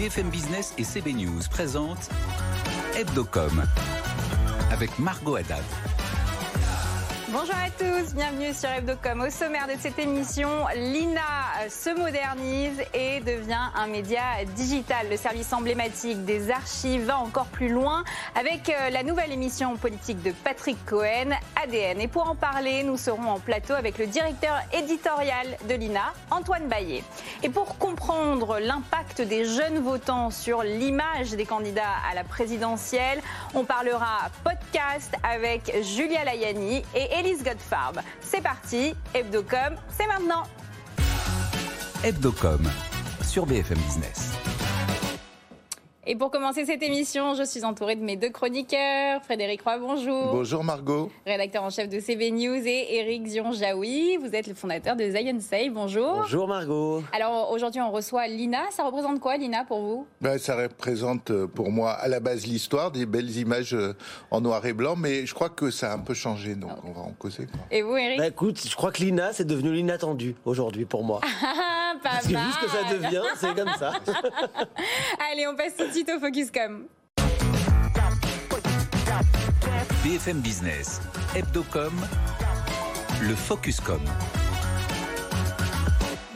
BFM Business et CB News présentent Hebdocom avec Margot Haddad. Bonjour à tous, bienvenue sur Hebdocom. Au sommaire de cette émission, l'INA se modernise et devient un média digital. Le service emblématique des archives va encore plus loin avec euh, la nouvelle émission politique de Patrick Cohen, ADN. Et pour en parler, nous serons en plateau avec le directeur éditorial de l'INA, Antoine Baillet. Et pour comprendre l'impact des jeunes votants sur l'image des candidats à la présidentielle, on parlera podcast avec Julia Layani et Elise Godfarb. C'est parti, Hebdocom, c'est maintenant. Hebdocom sur BFM Business. Et pour commencer cette émission, je suis entourée de mes deux chroniqueurs. Frédéric Roy, bonjour. Bonjour Margot. Rédacteur en chef de CB News et Eric Zion-Jaoui. Vous êtes le fondateur de Zion Say. Bonjour. Bonjour Margot. Alors aujourd'hui, on reçoit Lina. Ça représente quoi, Lina, pour vous? Ben, Ça représente euh, pour moi à la base l'histoire, des belles images euh, en noir et blanc, mais je crois que ça a un peu changé, donc on va en causer. Quoi. Et vous, Eric bah, Écoute, je crois que Lina, c'est devenu l'inattendu aujourd'hui pour moi. Ah, pas Parce que vu ce que ça devient, c'est comme ça. Allez, on passe tout de suite au Focuscom. BFM Business, Hebdocom, le Focuscom.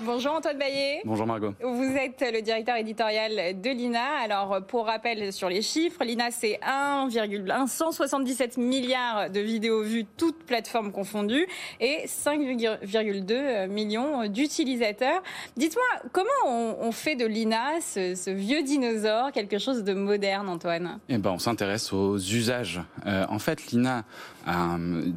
Bonjour Antoine Baillet. Bonjour Margot. Vous êtes le directeur éditorial de l'INA. Alors, pour rappel sur les chiffres, l'INA, c'est 1,177 milliards de vidéos vues, toutes plateformes confondues, et 5,2 millions d'utilisateurs. Dites-moi, comment on, fait de l'INA, ce, vieux dinosaure, quelque chose de moderne, Antoine? Eh ben, on s'intéresse aux usages. Euh, en fait, l'INA,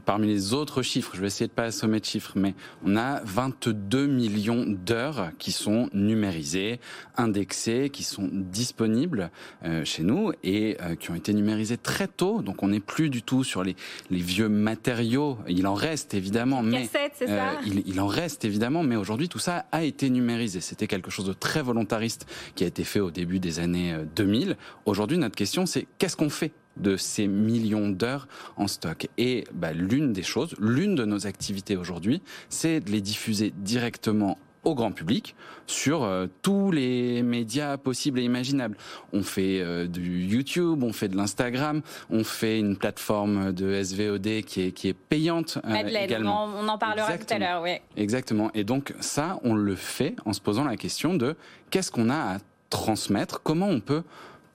parmi les autres chiffres, je vais essayer de pas assommer de chiffres, mais on a 22 millions d'heures qui sont numérisées, indexées, qui sont disponibles euh, chez nous et euh, qui ont été numérisées très tôt. Donc on n'est plus du tout sur les, les vieux matériaux. Il en reste évidemment, mais euh, il, il, en reste évidemment, mais aujourd'hui tout ça a été numérisé. C'était quelque chose de très volontariste qui a été fait au début des années 2000. Aujourd'hui, notre question c'est qu'est-ce qu'on fait de ces millions d'heures en stock? Et bah, l'une des choses, l'une de nos activités aujourd'hui, c'est de les diffuser directement au grand public sur euh, tous les médias possibles et imaginables. On fait euh, du YouTube, on fait de l'Instagram, on fait une plateforme de SVOD qui est, qui est payante euh, également. On, en parlera tout à l'heure, oui. Exactement. Et donc ça, on le fait en se posant la question de qu'est-ce qu'on a à transmettre, comment on peut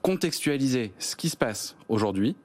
contextualiser ce qui se passe aujourd'hui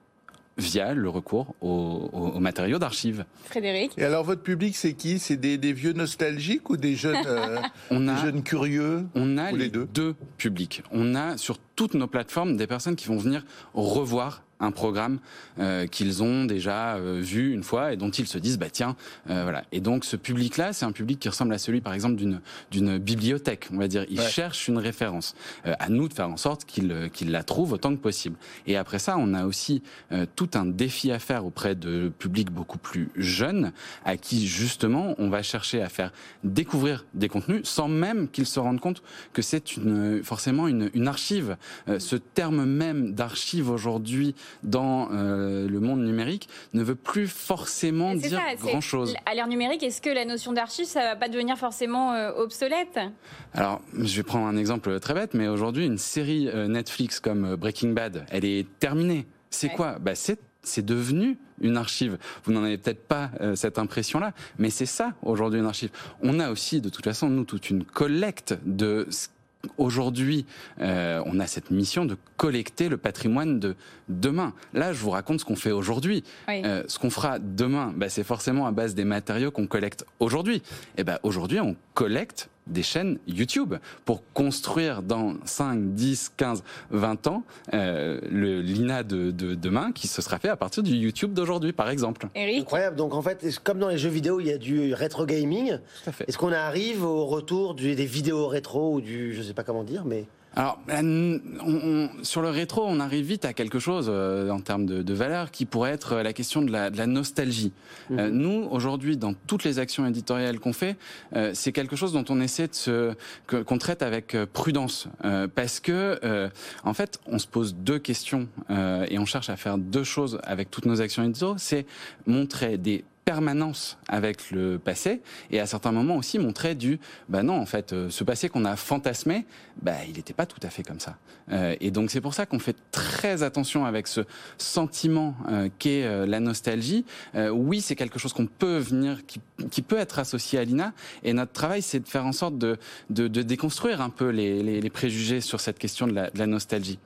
via le recours aux, matériaux d'archives. Frédéric Et alors votre public, c'est qui? C'est des, vieux nostalgiques ou des jeunes, euh, on a, jeunes curieux? On a les, deux? deux publics. On a sur toutes nos plateformes des personnes qui vont venir revoir un programme euh, qu'ils ont déjà euh, vu une fois et dont ils se disent bah tiens euh, voilà. Et donc ce public là c'est un public qui ressemble à celui par exemple d'une d'une bibliothèque on va dire. Il cherche une référence à nous de faire en sorte qu'il qu'il la trouve autant que possible. Et après ça on a aussi tout un défi à faire auprès de publics beaucoup plus jeunes à qui justement on va chercher à faire découvrir des contenus sans même qu'ils se rendent compte que c'est une forcément une, une archive ce terme même d'archive aujourd'hui dans euh, le monde numérique ne veut plus forcément dire grand-chose. À l'ère numérique, est-ce que la notion d'archive, ça va pas devenir forcément euh, obsolète? Alors, je vais prendre un exemple très bête, mais aujourd'hui, une série euh, Netflix comme Breaking Bad, elle est terminée. C'est quoi? Bah, c'est devenu une archive. Vous n'en avez peut-être pas cette impression-là, mais c'est ça aujourd'hui une archive. On a aussi, de toute façon, nous, toute une collecte de ce Aujourd'hui, euh, on a cette mission de collecter le patrimoine de demain. Là, je vous raconte ce qu'on fait aujourd'hui. Euh, ce qu'on fera demain, bah, c'est forcément à base des matériaux qu'on collecte aujourd'hui. Et eh ben aujourd'hui, on collecte des chaînes YouTube pour construire dans 5, 10, 15, 20 ans euh, le l'INA de, demain qui se sera fait à partir du YouTube d'aujourd'hui, par exemple. Incroyable. Donc en fait, comme dans les jeux vidéo, il y a du rétro gaming. Est-ce qu'on arrive au retour des vidéos rétro ou du, je sais pas comment dire, mais alors, on, sur le rétro, on arrive vite à quelque chose euh, en termes de, de, valeur qui pourrait être la question de la, de la nostalgie. Mhm. Euh, nous, aujourd'hui, dans toutes les actions éditoriales qu'on fait, euh, c'est quelque chose dont on essaie de se qu'on traite avec prudence, parce que en fait, on se pose deux questions et on cherche à faire deux choses avec toutes nos actions éditoriales. C'est montrer des permanence avec le passé et à certains moments aussi montrer du bah non en fait euh, ce passé qu'on a fantasmé bah il n'était pas tout à fait comme ça. Euh, et donc c'est pour ça qu'on fait très attention avec ce sentiment euh, qu'est la nostalgie. Oui c'est quelque chose qu'on peut venir qui, peut être associé à l'INA et notre travail c'est de faire en sorte de, de, déconstruire un peu les, les, préjugés sur cette question de la nostalgie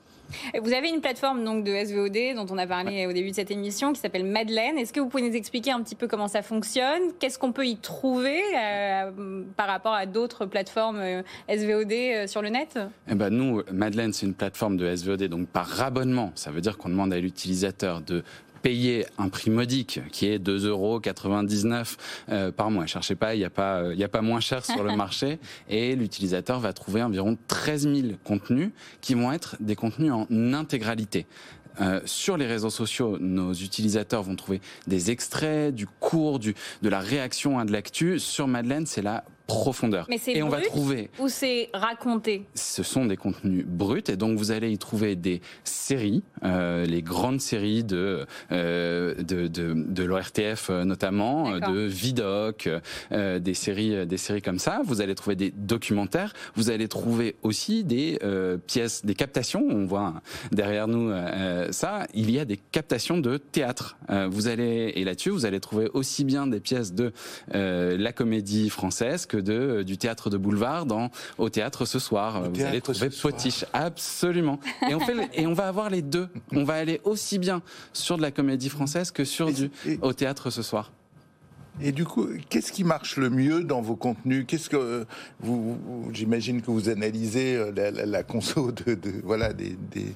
vous avez une plateforme donc de SVOD dont on a parlé au début de cette émission qui s'appelle Madeleine. Est-ce que vous pouvez nous expliquer un petit peu comment ça fonctionne? Qu'est-ce qu'on peut y trouver euh, par rapport à d'autres plateformes euh, SVOD euh, sur le net? Eh ben Nous, Madeleine, c'est une plateforme de SVOD donc par abonnement. Ça veut dire qu'on demande à l'utilisateur de payer un prix modique qui est 2,99 euros euh, par mois. Cherchez pas, il n'y a pas, il a pas moins cher sur le marché et l'utilisateur va trouver environ 13 000 contenus qui vont être des contenus en intégralité. Euh, sur les réseaux sociaux, nos utilisateurs vont trouver des extraits, du cours, du, de la réaction à de l'actu. Sur Madeleine, c'est la profondeur. Mais c'est et on va trouver ou c'est raconté? Ce sont des contenus bruts et donc vous allez y trouver des séries, euh, les grandes séries de euh, de, de, de l'ORTF euh, notamment, de Vidoc, euh, des séries des séries comme ça. Vous allez trouver des documentaires. Vous allez trouver aussi des pièces, des captations. On voit derrière nous ça. Il y a des captations de théâtre. vous allez et là-dessus vous allez trouver aussi bien des pièces de la comédie française que de, euh, du théâtre de boulevard dans, au théâtre ce soir. Vous allez trouver Potiche, absolument. Et on, fait, et on va avoir les deux. On va aller aussi bien sur de la comédie française que sur du au théâtre ce soir. Et du coup, qu'est-ce qui marche le mieux dans vos contenus? Qu'est-ce que vous, j'imagine que vous analysez euh, la, la, la conso de, de, voilà des, des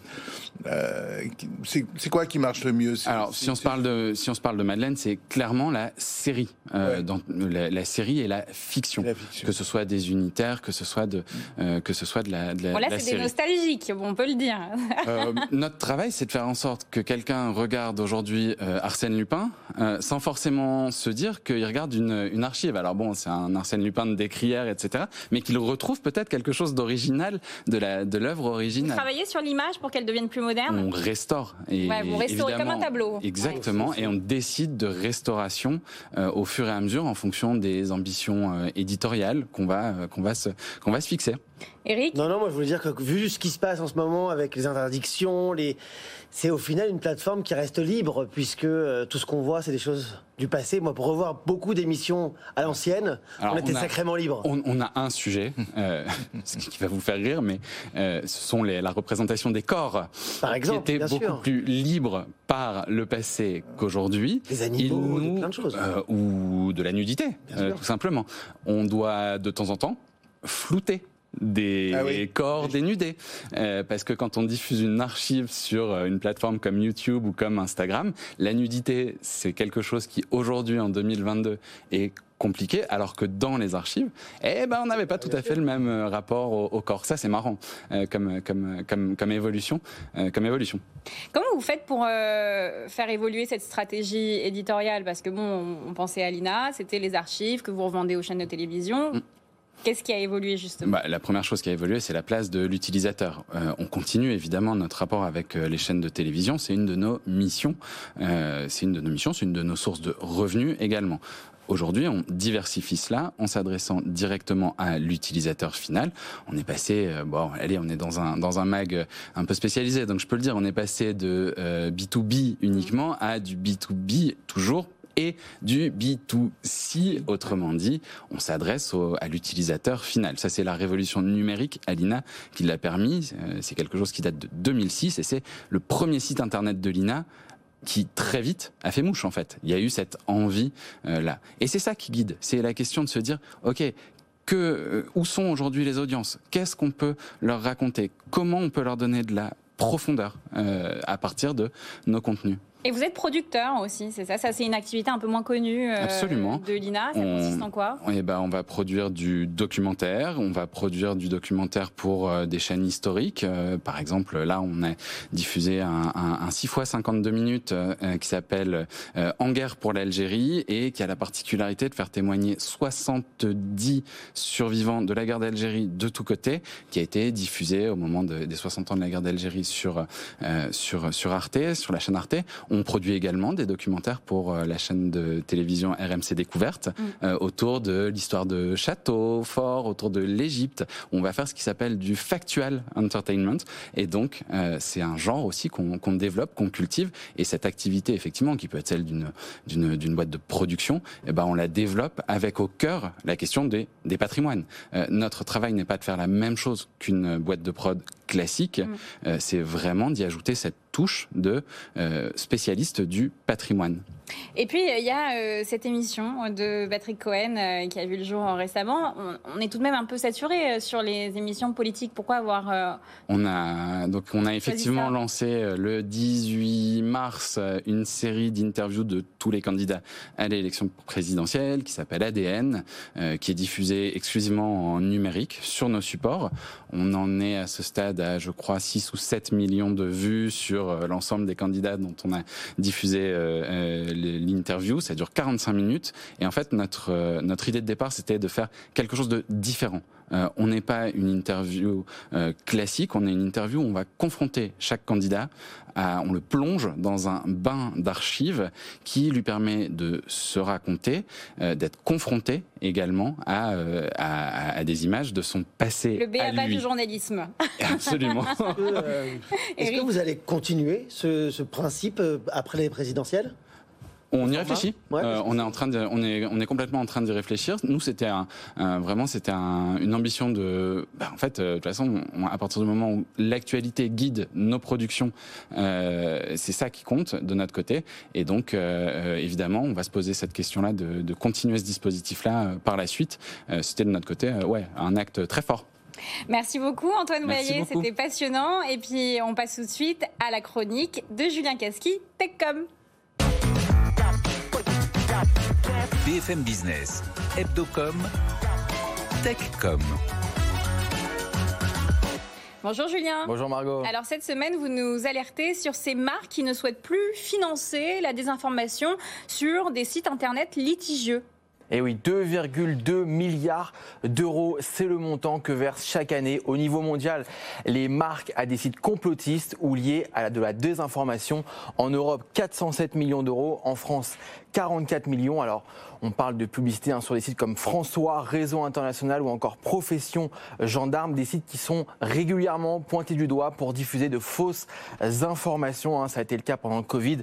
euh, c'est quoi qui marche le mieux? Alors si on se parle de si on se parle de Madeleine, c'est clairement la série euh, ouais. dans la, la, série et la fiction. la fiction. que ce soit des unitaires, que ce soit de euh, que ce soit de la de la, bon, là c'est des nostalgiques, on peut le dire. Euh, notre travail, c'est de faire en sorte que quelqu'un regarde aujourd'hui euh, Arsène Lupin sans forcément se dire qu'il regarde une, une, archive. Alors bon, c'est un Arsène Lupin de décrière, etc. Mais qu'il retrouve peut-être quelque chose d'original de la de l'œuvre originale. Vous travaillez sur l'image pour qu'elle devienne plus moderne? On restaure. Et ouais, vous restaurez comme un tableau. Exactement. Et on décide de restauration euh, au fur et à mesure en fonction des ambitions euh, éditoriales qu'on va euh, qu'on va se qu'on va se fixer. Eric Non, non, moi je voulais dire que vu ce qui se passe en ce moment avec les interdictions, les... c'est au final une plateforme qui reste libre, puisque euh, tout ce qu'on voit, c'est des choses du passé. Moi, pour revoir beaucoup d'émissions à l'ancienne, on était on a, sacrément libre. On, on, a un sujet, euh, ce qui va vous faire rire, mais euh, ce sont les, la représentation des corps, par exemple, qui était beaucoup sûr. plus libre par le passé qu'aujourd'hui. Des animaux, nous, plein de choses. Euh, ou de la nudité, tout simplement. On doit de temps en temps flouter des ah oui. corps dénudés. Euh, parce que quand on diffuse une archive sur euh, une plateforme comme YouTube ou comme Instagram, la nudité, c'est quelque chose qui aujourd'hui, en 2022, est compliqué, alors que dans les archives, eh ben, on n'avait pas tout à fait le même euh, rapport au, au corps. Ça, c'est marrant euh, comme, comme, comme, comme, évolution, euh, comme évolution. Comment vous faites pour euh, faire évoluer cette stratégie éditoriale? Parce que bon, on pensait à l'INA, c'était les archives que vous revendez aux chaînes de télévision. Mm. Qu'est-ce qui a évolué justement bah, La première chose qui a évolué, c'est la place de l'utilisateur. Euh, on continue évidemment notre rapport avec euh, les chaînes de télévision. C'est une de nos missions. Euh, c'est une de nos missions. C'est une de nos sources de revenus également. Aujourd'hui, on diversifie cela en s'adressant directement à l'utilisateur final. On est passé, bon, allez, on est dans un dans un mag un peu spécialisé, donc je peux le dire, on est passé de euh, B2B uniquement à du B2B toujours et du B2C. Autrement dit, on s'adresse à l'utilisateur final. Ça, c'est la révolution numérique, Alina, qui l'a permis. C'est quelque chose qui date de 2006 et c'est le premier site internet de l'INA qui très vite a fait mouche en fait. Il y a eu cette envie euh, là. Et c'est ça qui guide. C'est la question de se dire, ok, euh, où sont aujourd'hui les audiences? Qu'est-ce qu'on peut leur raconter? Comment on peut leur donner de la profondeur euh, à partir de nos contenus? Et vous êtes producteur aussi, c'est ça? Ça, c'est une activité un peu moins connue euh, Absolument. de l'INA. Ça on, consiste en quoi? eh ben, On va produire du documentaire. On va produire du documentaire pour euh, des chaînes historiques. Euh, par exemple, là, on a diffusé un, un, un 6 fois 52 minutes qui s'appelle En guerre pour l'Algérie et qui a la particularité de faire témoigner 70 survivants de la guerre d'Algérie de tous côtés, qui a été diffusé au moment de, des 60 ans de la guerre d'Algérie sur, sur, sur Arte, sur la chaîne Arte. On on produit également des documentaires pour la chaîne de télévision RMC Découverte mm. autour de l'histoire de châteaux, forts, autour de l'Égypte. On va faire ce qui s'appelle du factual entertainment. Et donc, c'est un genre aussi qu'on développe, qu'on cultive. Et cette activité, effectivement, qui peut être celle d'une boîte de production, eh ben, on la développe avec au cœur la question des, des patrimoines. notre travail n'est pas de faire la même chose qu'une boîte de prod classique, mm. euh, c'est vraiment d'y ajouter cette touche de euh, spécialiste du patrimoine. Et puis, il y a euh, cette émission de Patrick Cohen qui a vu le jour récemment. On, est tout de même un peu saturé sur les émissions politiques. Pourquoi avoir... On a, donc, on a effectivement lancé le 18 mars une série d'interviews de tous les candidats à l'élection présidentielle qui s'appelle ADN, qui est diffusée exclusivement en numérique sur nos supports. On en est à ce stade à, je crois, 6 ou 7 millions de vues sur euh, l'ensemble des candidats dont on a diffusé euh, euh, l'interview. Ça dure 45 minutes. Et en fait, notre, notre idée de départ, c'était de faire quelque chose de différent. On n'est pas une interview classique, on est une interview où on va confronter chaque candidat, on le plonge dans un bain d'archives qui lui permet de se raconter, euh, d'être confronté également à, à, des images de son passé. Le béaba du journalisme. Absolument. Est-ce que vous allez continuer ce, ce principe après les présidentielles? On y réfléchit. Euh, on est en train de, on est, on est complètement en train d'y réfléchir. Nous, c'était un, vraiment, c'était une ambition de. Bah, en fait, euh, de toute façon, à partir du moment où l'actualité guide nos productions, euh, c'est ça qui compte de notre côté. Et donc, évidemment, on va se poser cette question-là de, continuer ce dispositif-là par la suite. c'était de notre côté, ouais, un acte très fort. Merci beaucoup Antoine Baillet, c'était passionnant. Et puis on passe tout de suite à la chronique de Julien Casqui, TechCom. BFM Business, Hebdocom, TechCom. Bonjour Julien. Bonjour Margot. Alors cette semaine, vous nous alertez sur ces marques qui ne souhaitent plus financer la désinformation sur des sites internet litigieux. Et eh oui, 2,2 milliards d'euros, c'est le montant que versent chaque année au niveau mondial les marques à des sites complotistes ou liés à de la désinformation. En Europe, 407 millions d'euros. En France, 44 millions. Alors, on parle de publicité hein, sur des sites comme François, Réseau International ou encore Profession Gendarme, des sites qui sont régulièrement pointés du doigt pour diffuser de fausses informations. Hein. Ça a été le cas pendant le Covid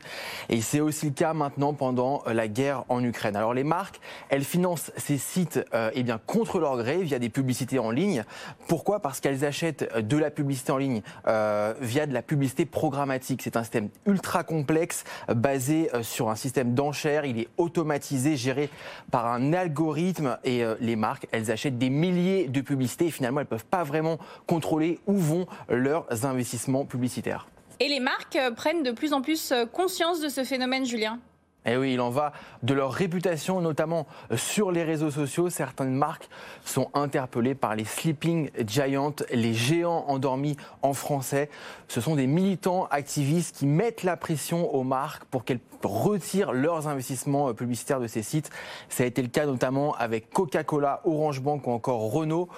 et c'est aussi le cas maintenant pendant la guerre en Ukraine. Alors les marques, elles financent ces sites euh, eh bien, contre leur gré via des publicités en ligne. Pourquoi? Parce qu'elles achètent de la publicité en ligne euh, via de la publicité programmatique. C'est un système ultra complexe basé euh, sur un système d'enchères. Il est automatisé, géré par un algorithme et euh, les marques, elles achètent des milliers de publicités et finalement elles ne peuvent pas vraiment contrôler où vont leurs investissements publicitaires. Et les marques euh, prennent de plus en plus euh, conscience de ce phénomène, Julien? Et eh oui, il en va de leur réputation, notamment sur les réseaux sociaux. Certaines marques sont interpellées par les sleeping giants, les géants endormis en français. Ce sont des militants activistes qui mettent la pression aux marques pour qu'elles retirent leurs investissements publicitaires de ces sites. Ça a été le cas notamment avec Coca-Cola, Orange Bank ou encore Renault.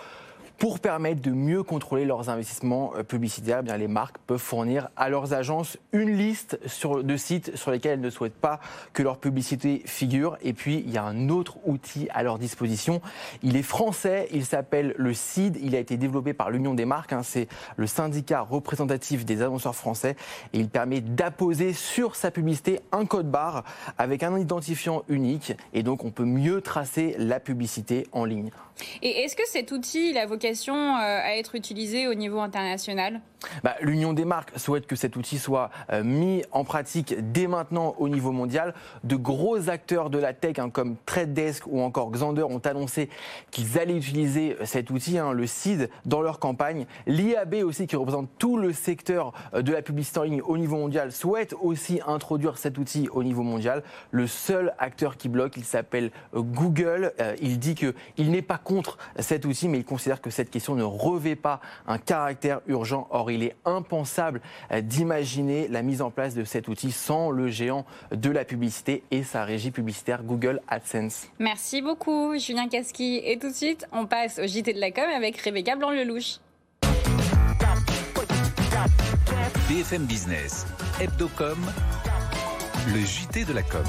Pour permettre de mieux contrôler leurs investissements euh, publicitaires, eh bien les marques peuvent fournir à leurs agences une liste de sites sur lesquels elles ne souhaitent pas que leur publicité figure. Et puis, il y a un autre outil à leur disposition. Il est français, il s'appelle le CID. Il a été développé par l'Union des marques. Hein. C'est le syndicat représentatif des annonceurs français. Et il permet d'apposer sur sa publicité un code barre avec un identifiant unique. Et donc, on peut mieux tracer la publicité en ligne. Et est-ce que cet outil il a vocation euh, à être utilisé au niveau international bah, L'Union des marques souhaite que cet outil soit euh, mis en pratique dès maintenant au niveau mondial. De gros acteurs de la tech hein, comme Trade Desk ou encore Xander ont annoncé qu'ils allaient utiliser euh, cet outil, hein, le CID, dans leur campagne. L'IAB aussi, qui représente tout le secteur de la publicité en ligne au niveau mondial, souhaite aussi introduire cet outil au niveau mondial. Le seul acteur qui bloque, il s'appelle Google. Il dit qu'il n'est pas contre cet outil, mais il considère que cette question ne revêt pas un caractère urgent. Or, il est impensable d'imaginer la mise en place de cet outil sans le géant de la publicité et sa régie publicitaire Google AdSense. Merci beaucoup, Julien Casqui. Et tout de suite, on passe au JT de la com avec Rebecca Blanc-Lelouch. BFM Business, Hebdocom, le JT de la com.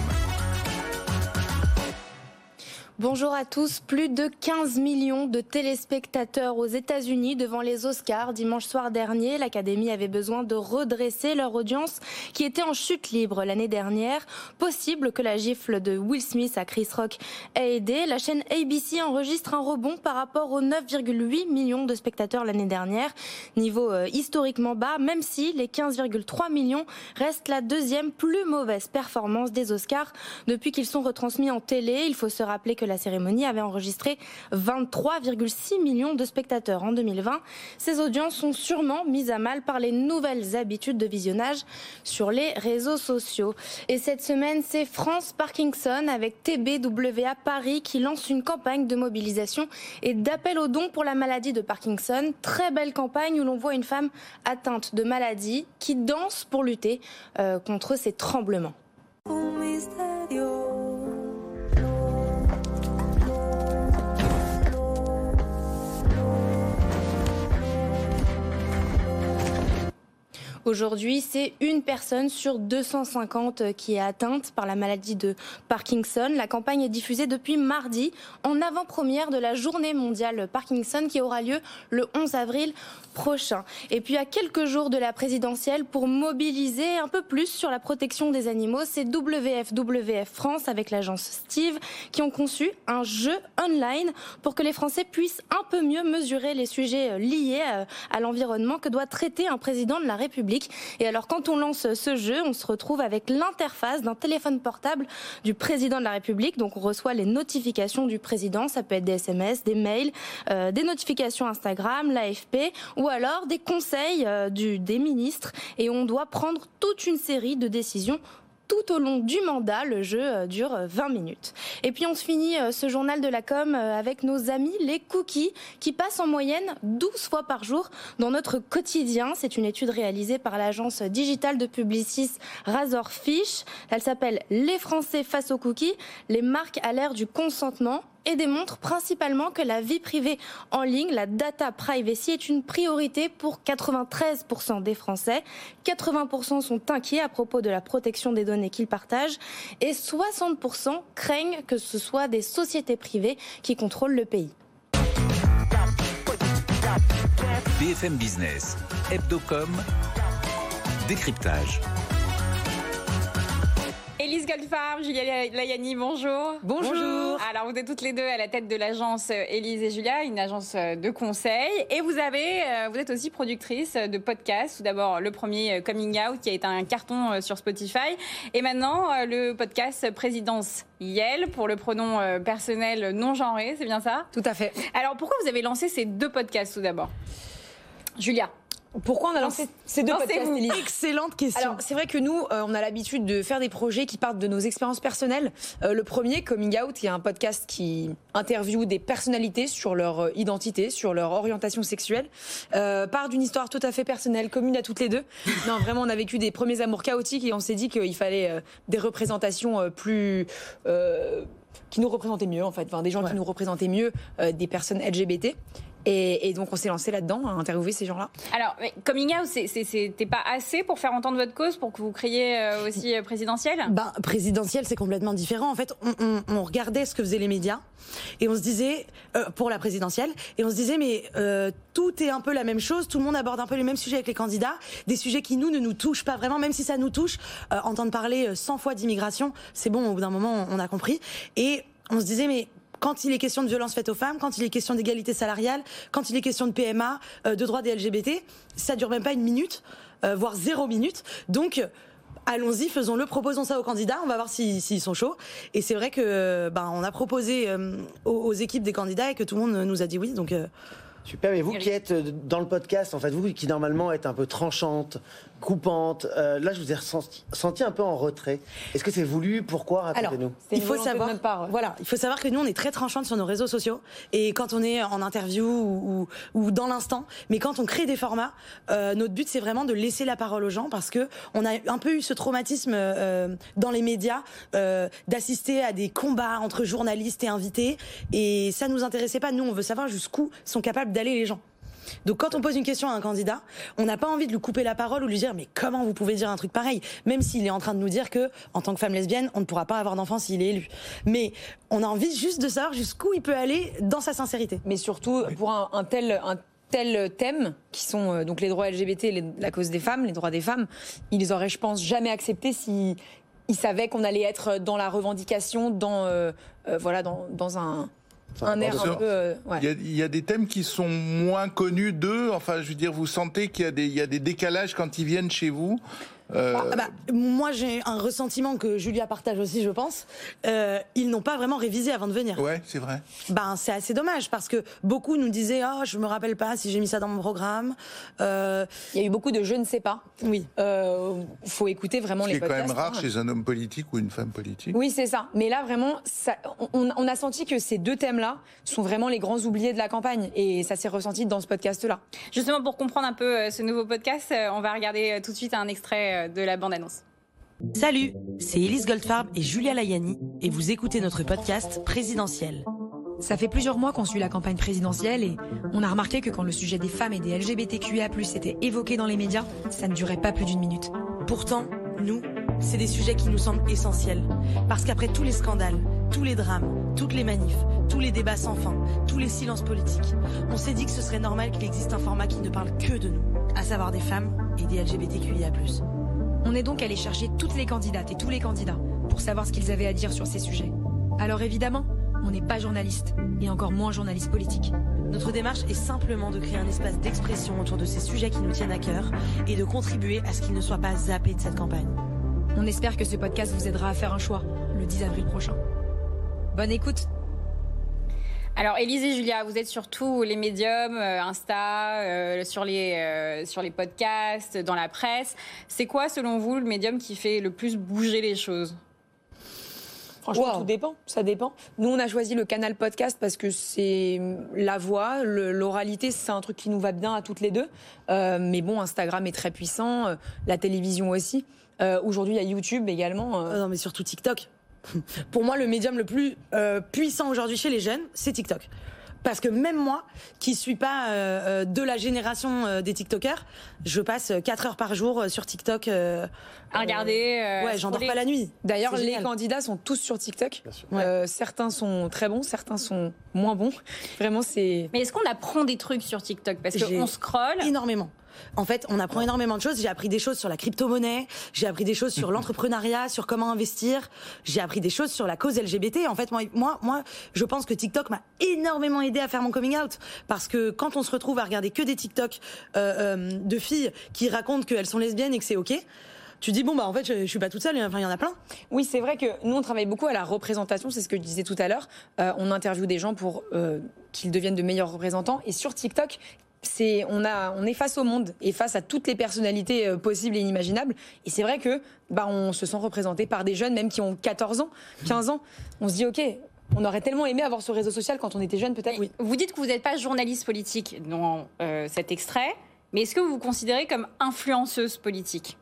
Bonjour à tous. Plus de 15 millions de téléspectateurs aux États-Unis devant les Oscars dimanche soir dernier. L'Académie avait besoin de redresser leur audience qui était en chute libre l'année dernière. Possible que la gifle de Will Smith à Chris Rock ait aidé. La chaîne ABC enregistre un rebond par rapport aux 9,8 millions de spectateurs l'année dernière. Niveau euh, historiquement bas, même si les 15,3 millions restent la deuxième plus mauvaise performance des Oscars depuis qu'ils sont retransmis en télé. Il faut se rappeler que la cérémonie avait enregistré 23,6 millions de spectateurs en 2020. Ces audiences sont sûrement mises à mal par les nouvelles habitudes de visionnage sur les réseaux sociaux. Et cette semaine, c'est France Parkinson avec TBWA Paris qui lance une campagne de mobilisation et d'appel aux dons pour la maladie de Parkinson. Très belle campagne où l'on voit une femme atteinte de maladie qui danse pour lutter euh, contre ces tremblements. Aujourd'hui, c'est une personne sur 250 qui est atteinte par la maladie de Parkinson. La campagne est diffusée depuis mardi en avant-première de la journée mondiale Parkinson qui aura lieu le 11 avril prochain. Et puis à quelques jours de la présidentielle, pour mobiliser un peu plus sur la protection des animaux, c'est WF WF France avec l'agence Steve qui ont conçu un jeu online pour que les Français puissent un peu mieux mesurer les sujets liés à l'environnement que doit traiter un président de la République. Et alors quand on lance ce jeu, on se retrouve avec l'interface d'un téléphone portable du président de la République. Donc on reçoit les notifications du président, ça peut être des SMS, des mails, euh, des notifications Instagram, l'AFP ou alors des conseils euh, des ministres. Et on doit prendre toute une série de décisions tout au long du mandat. Le jeu euh, dure 20 euh, minutes. Et puis on se finit euh, ce journal de la com avec nos amis les cookies qui passent en moyenne 12 fois par jour dans notre quotidien. C'est une étude réalisée par l'agence digitale de Publicis Razorfish. Elle s'appelle Les Français face aux cookies, les marques à l'ère du consentement et démontre principalement que la vie privée en ligne, la data privacy, est une priorité pour 93% des Français. 80% sont inquiets à propos de la protection des données qu'ils partagent et 60% craignent que ce soit des sociétés privées qui contrôlent le pays. BFM Business, Hebdocom, décryptage. Elise Goldfarb, Julia Layani, bonjour. bonjour. Alors, vous êtes toutes les deux à la tête de l'agence Elise et Julia, une agence de conseil. Et vous avez, euh, vous êtes aussi productrice de podcasts. Tout d'abord, le premier euh, Coming Out qui a été un carton euh, sur Spotify. Et maintenant, le podcast Présidence Yel pour le pronom personnel non genré, c'est bien ça? Tout à fait. Alors, pourquoi vous avez lancé ces deux podcasts tout d'abord? Julia pourquoi on a lancé ces deux podcasts, Excellente question. Alors, c'est vrai que nous, euh, on a l'habitude de faire des projets qui partent de nos expériences personnelles. Euh, le premier, Coming Out, qui est un podcast qui interviewe des personnalités sur leur euh, identité, sur leur orientation sexuelle, part d'une histoire tout à fait personnelle, commune à toutes les deux. non, vraiment, on a vécu des premiers amours chaotiques et on s'est dit qu'il fallait des représentations plus qui nous représentaient mieux en fait, enfin, des gens qui nous représentaient mieux, des personnes LGBT. Et, donc on s'est lancé là-dedans, à interviewer ces gens-là. Alors, coming out, c'était pas assez pour faire entendre votre cause, pour que vous criez euh, aussi euh, présidentiel ben, Présidentiel, c'est complètement différent. En fait, on, regardait ce que faisaient les médias et on se disait, euh, pour la présidentielle, et on se disait, mais tout est un peu la même chose, tout le monde aborde un peu les mêmes sujets avec les candidats, des sujets qui nous ne nous touchent pas vraiment, même si ça nous touche. entendre parler 100 fois d'immigration, c'est bon, au bout d'un moment, on a compris. Et on se disait, mais quand il est question de violence faite aux femmes, quand il est question d'égalité salariale, quand il est question de PMA, euh, de droits des LGBT, ça dure même pas une minute, euh, voire zéro minute. Donc allons-y, faisons-le, proposons ça aux candidats, on va voir s'ils sont chauds. Et c'est vrai que ben on a proposé euh, aux, équipes des candidats et que tout le monde nous a dit oui. Donc Super, mais vous qui êtes dans le podcast, en fait, vous qui normalement êtes un peu tranchante, coupante. Euh, là, je vous ai senti, un peu en retrait. Est-ce que c'est voulu? Pourquoi? Racontez-nous. Il faut savoir. Voilà, il faut savoir que nous, on est très tranchante sur nos réseaux sociaux et quand on est en interview ou, dans l'instant. Mais quand on crée des formats, euh, notre but c'est vraiment de laisser la parole aux gens parce que on a un peu eu ce traumatisme euh, dans les médias d'assister à des combats entre journalistes et invités et ça nous intéressait pas. Nous, on veut savoir jusqu'où sont capables d'aller les gens. Donc quand on pose une question à un candidat, on n'a pas envie de lui couper la parole ou lui dire mais comment vous pouvez dire un truc pareil, même s'il est en train de nous dire que en tant que femme lesbienne, on ne pourra pas avoir d'enfant s'il est élu. Mais on a envie juste de savoir jusqu'où il peut aller dans sa sincérité. Mais surtout pour un, un tel un tel thème qui sont euh, donc les droits LGBT, les- la cause des femmes, les droits des femmes, ils auraient, je pense, jamais accepté si ils savaient qu'on allait être dans la revendication, dans euh, euh, voilà, dans, dans un un air un Sur- peu euh, ouais. Il y, a, il y a des thèmes qui sont moins connus d'eux. Enfin, je veux dire, vous sentez qu'il y a des décalages quand ils viennent chez vous. Euh, Ah bah, moi, j'ai un ressentiment que Julia partage aussi, je pense. Euh, ils n'ont pas vraiment révisé avant de venir. Ouais, c'est vrai. Ben, c'est assez dommage parce que beaucoup nous disaient Oh, je me rappelle pas si j'ai mis ça dans mon programme. Euh, Il y a eu beaucoup de je ne sais pas. oui. Euh, faut écouter vraiment Ce les est quand podcasts. même rare hein. chez un homme politique ou une femme politique. Oui, c'est ça. Mais là, vraiment, ça- on, on a senti que ces deux thèmes-là sont vraiment les grands oubliés de la campagne. Et ça s'est ressenti dans ce podcast-là. Justement, pour comprendre un peu ce nouveau podcast, on va regarder tout de suite un extrait euh, de la bande-annonce. Salut, c'est Elise Goldfarb et Julia Layani et vous écoutez notre podcast présidentiel. Ça fait plusieurs mois qu'on suit la campagne présidentielle et on a remarqué que quand le sujet des femmes et des LGBTQIA+ était évoqué dans les médias, ça ne durait pas plus d'une minute. Pourtant, nous, c'est des sujets qui nous semblent essentiels. Parce qu'après tous les scandales, tous les drames, toutes les manifs, tous les débats sans fin, tous les silences politiques, on s'est dit que ce serait normal qu'il existe un format qui ne parle que de nous, à savoir des femmes et des LGBTQIA+. On est donc allé chercher toutes les candidates et tous les candidats pour savoir ce qu'ils avaient à dire sur ces sujets. Alors évidemment, on n'est pas journaliste et encore moins journaliste politique. Notre démarche est simplement de créer un espace d'expression autour de ces sujets qui nous tiennent à cœur et de contribuer à ce qu'ils ne soient pas zappés de cette campagne. On espère que ce podcast vous aidera à faire un choix le 10 avril prochain. Bonne écoute Alors, Élise et Julia, vous êtes sur tous les médiums, euh, Insta, euh, sur, les, euh, sur les podcasts, dans la presse. C'est quoi, selon vous, le médium qui fait le plus bouger les choses? Franchement, Wow. tout dépend. Ça dépend. Nous, on a choisi le canal podcast parce que c'est la voix, l'oralité, c'est un truc qui nous va bien à toutes les deux. Euh, mais bon, Instagram est très puissant, euh, la télévision aussi. Euh, Aujourd'hui, il y a YouTube également. euh. Euh, non, mais surtout TikTok. Pour moi, le médium le plus euh, puissant aujourd'hui chez les jeunes, c'est TikTok. Parce que même moi, qui suis pas euh, euh, de la génération euh, des TikTokers, je passe 4 heures par jour sur TikTok. euh, À regarder euh, ouais, j'en dors scroller. pas la nuit. D'ailleurs, les génial. candidats sont tous sur TikTok. sûr. Euh, certains sont très bons, certains sont moins bons. Vraiment, c'est. Mais est-ce qu'on apprend des trucs sur TikTok? Parce qu'on scrolle. Énormément. En fait, on apprend énormément de choses. J'ai appris des choses sur la crypto-monnaie, j'ai appris des choses sur l'entrepreneuriat, sur comment investir, j'ai appris des choses sur la cause LGBT. En fait, moi, moi, moi je pense que TikTok m'a énormément aidé à faire mon coming out. Parce que quand on se retrouve à regarder que des TikTok euh, euh, de filles qui racontent qu'elles sont lesbiennes et que c'est OK, tu dis, bon, bah en fait, je, je suis pas toute seule, enfin, il y en a plein. Oui, c'est vrai que nous, on travaille beaucoup à la représentation, c'est ce que je disais tout à l'heure. Euh, on interviewe des gens pour euh, qu'ils deviennent de meilleurs représentants. Et sur TikTok, c'est on a on est face au monde et face à toutes les personnalités euh, possibles et inimaginables. Et c'est vrai que bah on se sent représenté par des jeunes même qui ont 14 ans 15 ans. On se dit ok on aurait tellement aimé avoir ce réseau social quand on était jeune peut-être. Vous dites que vous n'êtes pas journaliste politique dans euh, cet extrait, mais est-ce que vous vous considérez comme influenceuse politique?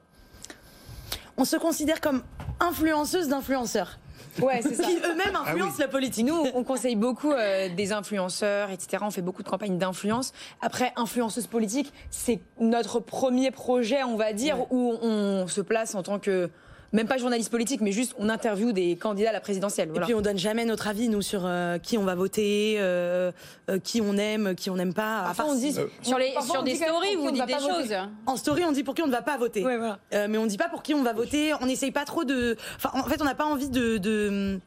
On se considère comme influenceuse d'influenceurs. Ouais c'est ça Qui eux-mêmes Ah influencent la politique. Nous, on conseille beaucoup euh, des influenceurs, etc. On fait beaucoup de campagnes d'influence. Après, influenceuse politique, c'est notre premier projet, on va dire, où on se place en tant que même pas journaliste politique, mais juste on interviewe des candidats à la présidentielle. Et puis on donne jamais notre avis nous sur euh, qui on va voter, euh, euh, qui on aime, qui on n'aime pas. À Parfois, part on dit Euh, Sur, les, Parfois, sur on des stories, vous dites ne des choses. En story, on dit pour qui on ne va pas voter. Ouais, voilà. Euh, mais on dit pas pour qui on va voter. On n'essaye pas trop de. Enfin, en fait, on n'a pas envie de de,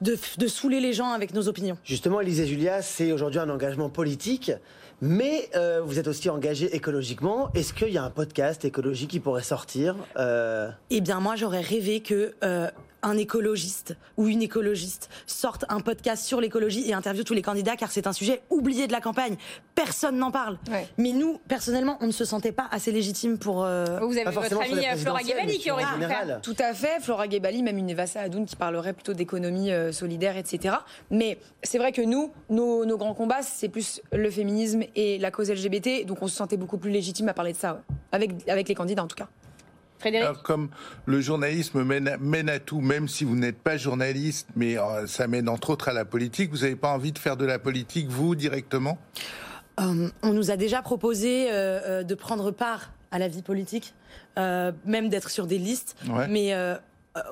de de saouler les gens avec nos opinions. Justement, Élise et Julia, c'est aujourd'hui un engagement politique, mais euh, vous êtes aussi engagé écologiquement. Est-ce qu'il y a un podcast écologique qui pourrait sortir euh, Eh bien, moi, j'aurais rêvé que euh, un écologiste ou une écologiste sorte un podcast sur l'écologie et interviewe tous les candidats, car c'est un sujet oublié de la campagne. Personne n'en parle. Ouais. Mais nous, personnellement, on ne se sentait pas assez légitime pour. euh, Vous avez votre amie euh, Flora Gebali qui aurait le faire. Tout à fait, Flora Gebali, même une Eva Saadoun qui parlerait plutôt d'économie euh, solidaire, etc. Mais c'est vrai que nous, nos, nos grands combats, c'est plus le féminisme et la cause LGBT, donc on se sentait beaucoup plus légitime à parler de ça, ouais. avec, avec les candidats en tout cas. Frédéric Alors, comme le journalisme mène à, mène à tout, même si vous n'êtes pas journaliste, mais euh, ça mène entre autres à la politique, vous n'avez pas envie de faire de la politique, vous, directement? Euh, on nous a déjà proposé euh, euh, de prendre part à la vie politique, euh, même d'être sur des listes, Ouais. mais euh,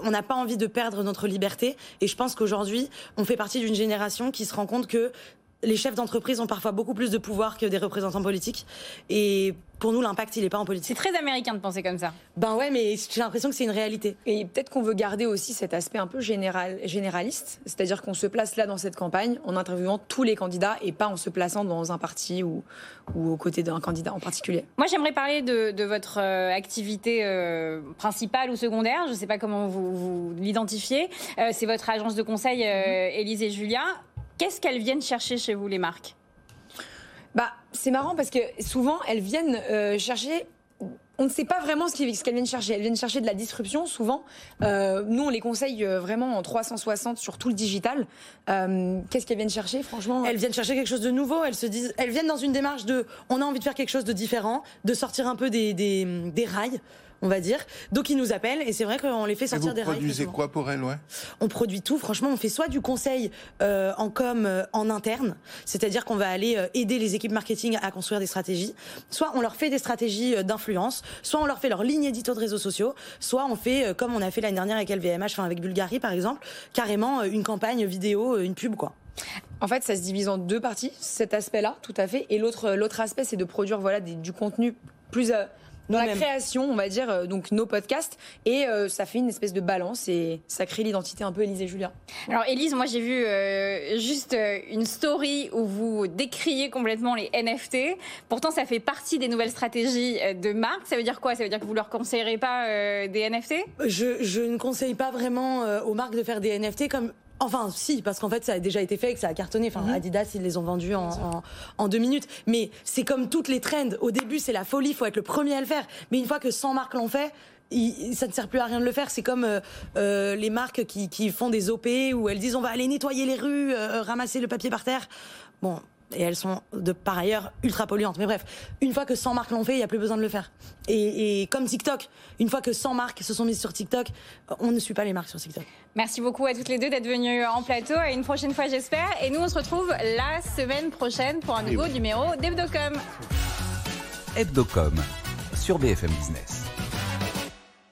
on n'a pas envie de perdre notre liberté. Et je pense qu'aujourd'hui, on fait partie d'une génération qui se rend compte que les chefs d'entreprise ont parfois beaucoup plus de pouvoir que des représentants politiques. Et pour nous, l'impact, il n'est pas en C'est politique. très américain de penser comme ça. Ben ouais, mais j'ai l'impression que c'est une réalité. Et peut-être qu'on veut garder aussi cet aspect un peu général, généraliste, c'est-à-dire qu'on se place là dans cette campagne en interviewant tous les candidats et pas en se plaçant dans un parti ou, ou aux côtés d'un candidat en particulier. Moi, j'aimerais parler de, de votre euh, activité euh, principale ou secondaire. Je ne sais pas comment vous, vous l'identifiez. Euh, c'est votre agence de conseil, euh, Élise et Julia. Qu'est-ce qu'elles viennent chercher chez vous, les marques? Bah, c'est marrant parce que souvent elles viennent euh, chercher. On ne sait pas vraiment ce qu'elles viennent chercher. Elles viennent chercher de la disruption souvent. Euh, nous, on les conseille euh, vraiment en 360 sur tout le digital. Euh, Qu'est-ce qu'elles viennent chercher, franchement? Elles viennent chercher quelque chose de nouveau. Elles se disent, elles viennent dans une démarche de, on a envie de faire quelque chose de différent, de sortir un peu des, des, des rails, on va dire. Donc ils nous appellent et c'est vrai qu'on les fait Et sortir vous des rails. produisez très souvent. quoi pour elle, ouais? On produit tout. Franchement, on fait soit du conseil euh, en com euh, en interne, c'est-à-dire qu'on va aller euh, aider les équipes marketing à construire des stratégies. Soit on leur fait des stratégies euh, d'influence, soit on leur fait leur ligne édito de réseaux sociaux, soit on fait euh, comme on a fait l'année dernière avec LVMH, enfin avec Bulgari par exemple, carrément euh, une campagne vidéo, euh, une pub quoi. En fait, ça se divise en deux parties, cet aspect-là, tout à fait. Et l'autre, l'autre aspect, c'est de produire voilà, des- du contenu plus euh, dans la création, on va dire, euh, donc nos podcasts. Et euh, ça fait une espèce de balance et ça crée l'identité un peu Élise Julien. Alors, Élise, moi, j'ai vu euh, juste euh, une story où vous décriez complètement les NFT. Pourtant, ça fait partie des nouvelles stratégies euh, de marque. Ça veut dire quoi? Ça veut dire que vous leur conseillerez pas euh, des NFT Je, je ne conseille pas vraiment euh, aux marques de faire des NFT comme. Enfin, si, parce qu'en fait, ça a déjà été fait et que ça a cartonné. Enfin, Adidas, ils les ont vendus en, en, en deux minutes. Mais c'est comme toutes les trends. Au début, c'est la folie, il faut être le premier à le faire. Mais une fois que 100 marques l'ont fait, il- ça ne sert plus à rien de le faire. C'est comme euh, euh, les marques qui, qui font des OP où elles disent on va aller nettoyer les rues, euh, ramasser le papier par terre. Bon, et elles sont de par ailleurs ultra polluantes. Mais bref, une fois que 100 marques l'ont fait, il n'y a plus besoin de le faire. Et, et comme TikTok, une fois que 100 marques se sont mises sur TikTok, on ne suit pas les marques sur TikTok. Merci beaucoup à toutes les deux d'être venues en plateau. À une prochaine fois, j'espère. Et nous, on se retrouve la semaine prochaine pour un nouveau numéro d'Hebdocom. Hebdocom sur BFM Business.